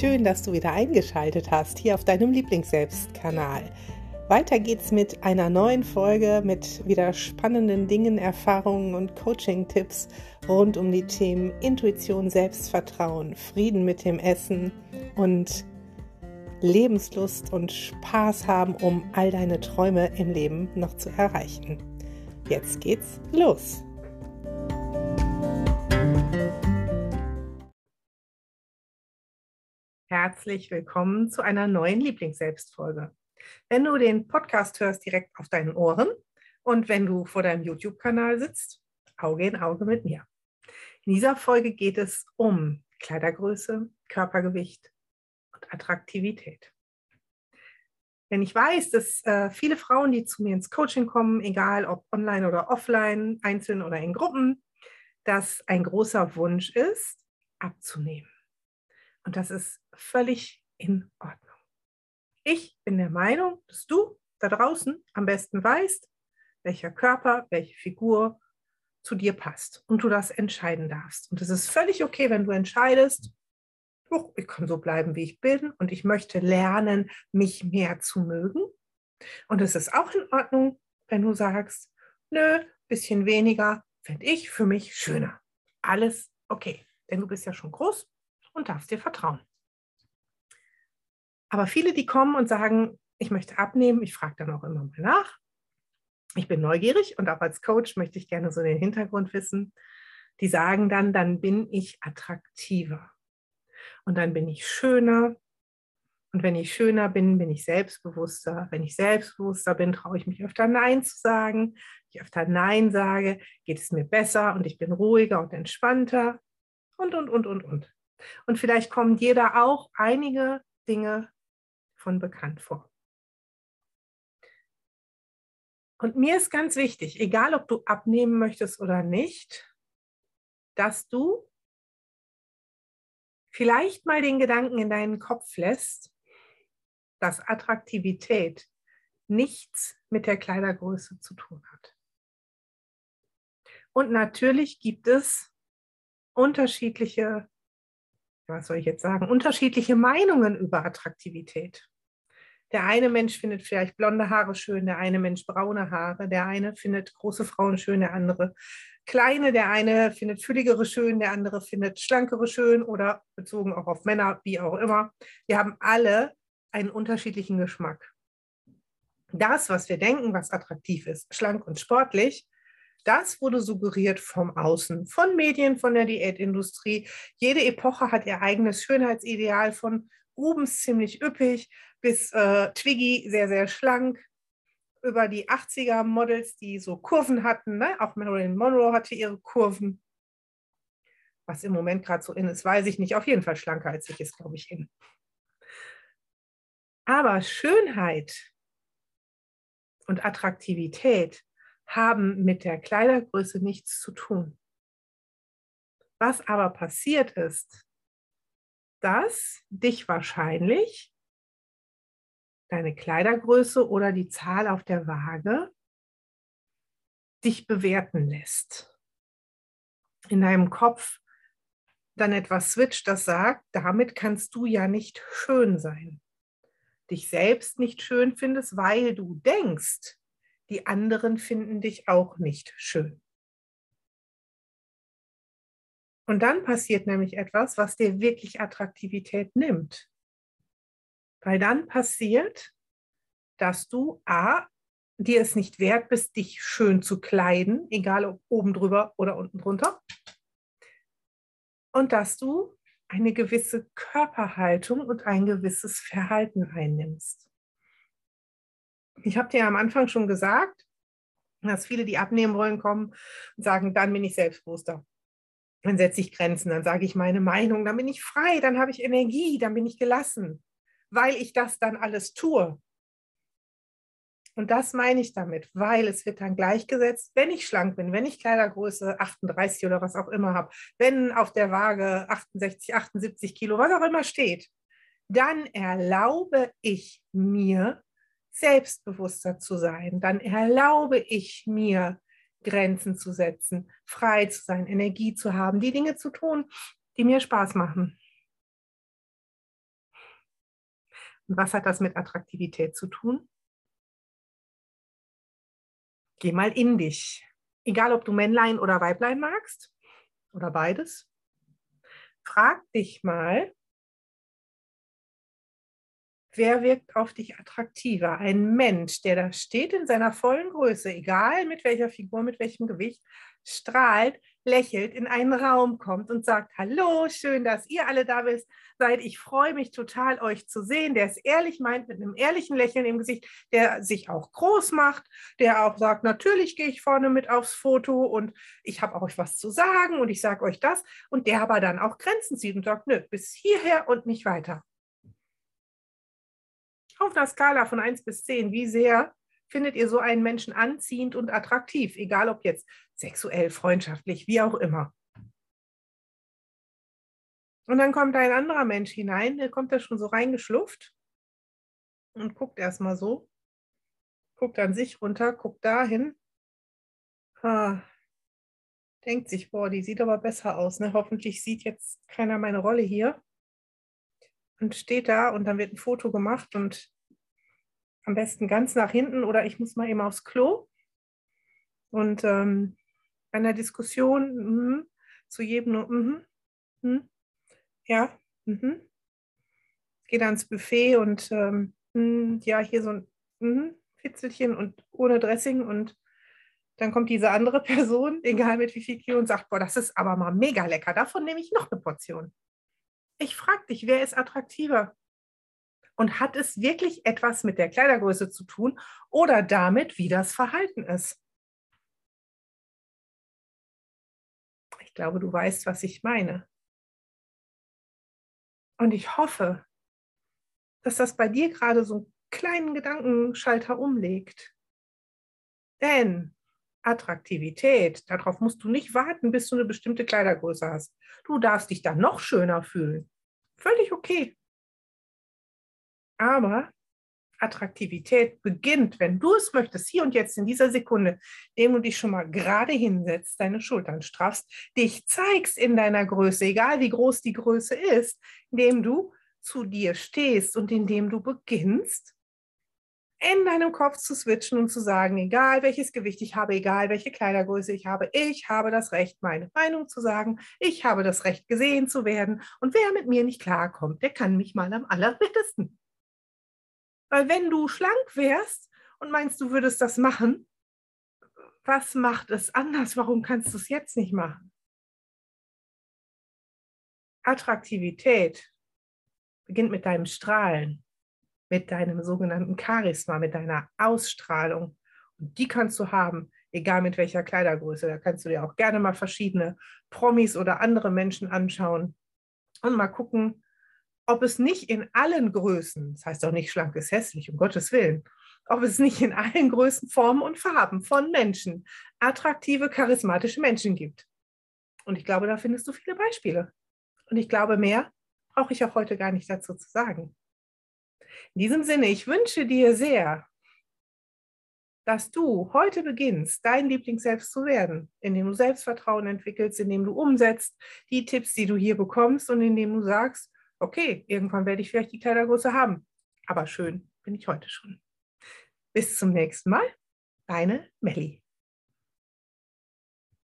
schön, dass du wieder eingeschaltet hast hier auf deinem Lieblingsselbstkanal. Weiter geht's mit einer neuen Folge mit wieder spannenden Dingen, Erfahrungen und Coaching-Tipps rund um die Themen Intuition, Selbstvertrauen, Frieden mit dem Essen und Lebenslust und Spaß haben, um all deine Träume im Leben noch zu erreichen. Jetzt geht's los. Herzlich willkommen zu einer neuen Lieblingsselbstfolge. Wenn du den Podcast hörst direkt auf deinen Ohren und wenn du vor deinem YouTube-Kanal sitzt, Auge in Auge mit mir. In dieser Folge geht es um Kleidergröße, Körpergewicht und Attraktivität. Denn ich weiß, dass äh, viele Frauen, die zu mir ins Coaching kommen, egal ob online oder offline, einzeln oder in Gruppen, dass ein großer Wunsch ist, abzunehmen. Und das ist völlig in Ordnung. Ich bin der Meinung, dass du da draußen am besten weißt, welcher Körper, welche Figur zu dir passt und du das entscheiden darfst. Und es ist völlig okay, wenn du entscheidest, oh, ich kann so bleiben, wie ich bin und ich möchte lernen, mich mehr zu mögen. Und es ist auch in Ordnung, wenn du sagst, nö, bisschen weniger fände ich für mich schöner. Alles okay, denn du bist ja schon groß und darfst dir vertrauen. Aber viele, die kommen und sagen, ich möchte abnehmen, ich frage dann auch immer mal nach. Ich bin neugierig und auch als Coach möchte ich gerne so den Hintergrund wissen. Die sagen dann, dann bin ich attraktiver und dann bin ich schöner. Und wenn ich schöner bin, bin ich selbstbewusster. Wenn ich selbstbewusster bin, traue ich mich öfter Nein zu sagen. Wenn ich öfter Nein sage, geht es mir besser und ich bin ruhiger und entspannter und, und, und, und, und. Und vielleicht kommen dir da auch einige Dinge von bekannt vor. Und mir ist ganz wichtig, egal ob du abnehmen möchtest oder nicht, dass du vielleicht mal den Gedanken in deinen Kopf lässt, dass Attraktivität nichts mit der Kleidergröße zu tun hat. Und natürlich gibt es unterschiedliche was soll ich jetzt sagen, unterschiedliche Meinungen über Attraktivität. Der eine Mensch findet vielleicht blonde Haare schön, der eine Mensch braune Haare, der eine findet große Frauen schön, der andere kleine, der eine findet fülligere schön, der andere findet schlankere schön oder bezogen auch auf Männer, wie auch immer. Wir haben alle einen unterschiedlichen Geschmack. Das, was wir denken, was attraktiv ist, schlank und sportlich, das wurde suggeriert vom Außen, von Medien, von der Diätindustrie. Jede Epoche hat ihr eigenes Schönheitsideal von Rubens ziemlich üppig bis äh, Twiggy sehr, sehr schlank. Über die 80er Models, die so Kurven hatten. Ne? Auch Marilyn Monroe hatte ihre Kurven. Was im Moment gerade so in ist, weiß ich nicht. Auf jeden Fall schlanker als ich ist, glaube ich, in. Aber Schönheit und Attraktivität haben mit der Kleidergröße nichts zu tun. Was aber passiert ist, dass dich wahrscheinlich deine Kleidergröße oder die Zahl auf der Waage dich bewerten lässt. In deinem Kopf dann etwas switcht, das sagt, damit kannst du ja nicht schön sein. Dich selbst nicht schön findest, weil du denkst, die anderen finden dich auch nicht schön. Und dann passiert nämlich etwas, was dir wirklich Attraktivität nimmt. Weil dann passiert, dass du A, dir es nicht wert bist, dich schön zu kleiden, egal ob oben drüber oder unten drunter. Und dass du eine gewisse Körperhaltung und ein gewisses Verhalten einnimmst. Ich habe dir am Anfang schon gesagt, dass viele, die abnehmen wollen, kommen und sagen, dann bin ich selbstbewusster. Dann setze ich Grenzen, dann sage ich meine Meinung, dann bin ich frei, dann habe ich Energie, dann bin ich gelassen, weil ich das dann alles tue. Und das meine ich damit, weil es wird dann gleichgesetzt, wenn ich schlank bin, wenn ich Kleidergröße 38 oder was auch immer habe, wenn auf der Waage 68, 78 Kilo, was auch immer steht, dann erlaube ich mir, selbstbewusster zu sein, dann erlaube ich mir, Grenzen zu setzen, frei zu sein, Energie zu haben, die Dinge zu tun, die mir Spaß machen. Und was hat das mit Attraktivität zu tun? Geh mal in dich. Egal, ob du Männlein oder Weiblein magst oder beides. Frag dich mal, wer wirkt auf dich attraktiver? Ein Mensch, der da steht in seiner vollen Größe, egal mit welcher Figur, mit welchem Gewicht, strahlt, lächelt, in einen Raum kommt und sagt, hallo, schön, dass ihr alle da seid. Ich freue mich total, euch zu sehen. Der es ehrlich meint, mit einem ehrlichen Lächeln im Gesicht, der sich auch groß macht, der auch sagt, natürlich gehe ich vorne mit aufs Foto und ich habe euch was zu sagen und ich sage euch das. Und der aber dann auch Grenzen zieht und sagt, nö, bis hierher und nicht weiter. Auf einer Skala von 1 bis 10, wie sehr findet ihr so einen Menschen anziehend und attraktiv, egal ob jetzt sexuell, freundschaftlich, wie auch immer. Und dann kommt ein anderer Mensch hinein, der kommt da schon so reingeschlufft und guckt erstmal so, guckt an sich runter, guckt dahin, ah, denkt sich, boah, die sieht aber besser aus. Ne? Hoffentlich sieht jetzt keiner meine Rolle hier. Und steht da und dann wird ein Foto gemacht und am besten ganz nach hinten oder ich muss mal eben aufs Klo. Und ähm, einer Diskussion mm, zu jedem nur, mm, mm, ja, mhm. gehe ins Buffet und ähm, mm, ja, hier so ein mm, Fitzelchen und ohne Dressing und dann kommt diese andere Person, egal mit wie viel Kilo, und sagt, boah, das ist aber mal mega lecker, davon nehme ich noch eine Portion. Ich frage dich, wer ist attraktiver? Und hat es wirklich etwas mit der Kleidergröße zu tun oder damit, wie das Verhalten ist? Ich glaube, du weißt, was ich meine. Und ich hoffe, dass das bei dir gerade so einen kleinen Gedankenschalter umlegt. Denn Attraktivität, darauf musst du nicht warten, bis du eine bestimmte Kleidergröße hast. Du darfst dich dann noch schöner fühlen. Völlig okay. Aber Attraktivität beginnt, wenn du es möchtest, hier und jetzt in dieser Sekunde, indem du dich schon mal gerade hinsetzt, deine Schultern straffst, dich zeigst in deiner Größe, egal wie groß die Größe ist, indem du zu dir stehst und indem du beginnst, in deinem Kopf zu switchen und zu sagen, egal welches Gewicht ich habe, egal welche Kleidergröße ich habe, ich habe das Recht, meine Meinung zu sagen, ich habe das Recht, gesehen zu werden und wer mit mir nicht klarkommt, der kann mich mal am allerbittesten. Weil wenn du schlank wärst und meinst, du würdest das machen, was macht es anders? Warum kannst du es jetzt nicht machen? Attraktivität beginnt mit deinem Strahlen, mit deinem sogenannten Charisma, mit deiner Ausstrahlung. Und die kannst du haben, egal mit welcher Kleidergröße. Da kannst du dir auch gerne mal verschiedene Promis oder andere Menschen anschauen und mal gucken, ob es nicht in allen Größen, das heißt auch nicht schlank ist hässlich, um Gottes Willen, ob es nicht in allen Größen, Formen und Farben von Menschen attraktive, charismatische Menschen gibt. Und ich glaube, da findest du viele Beispiele. Und ich glaube, mehr brauche ich auch heute gar nicht dazu zu sagen. In diesem Sinne, ich wünsche dir sehr, dass du heute beginnst, dein Lieblingsselbst zu werden, indem du Selbstvertrauen entwickelst, indem du umsetzt die Tipps, die du hier bekommst und indem du sagst, okay, irgendwann werde ich vielleicht die Kleidergröße haben. Aber schön bin ich heute schon. Bis zum nächsten Mal. Deine Melli.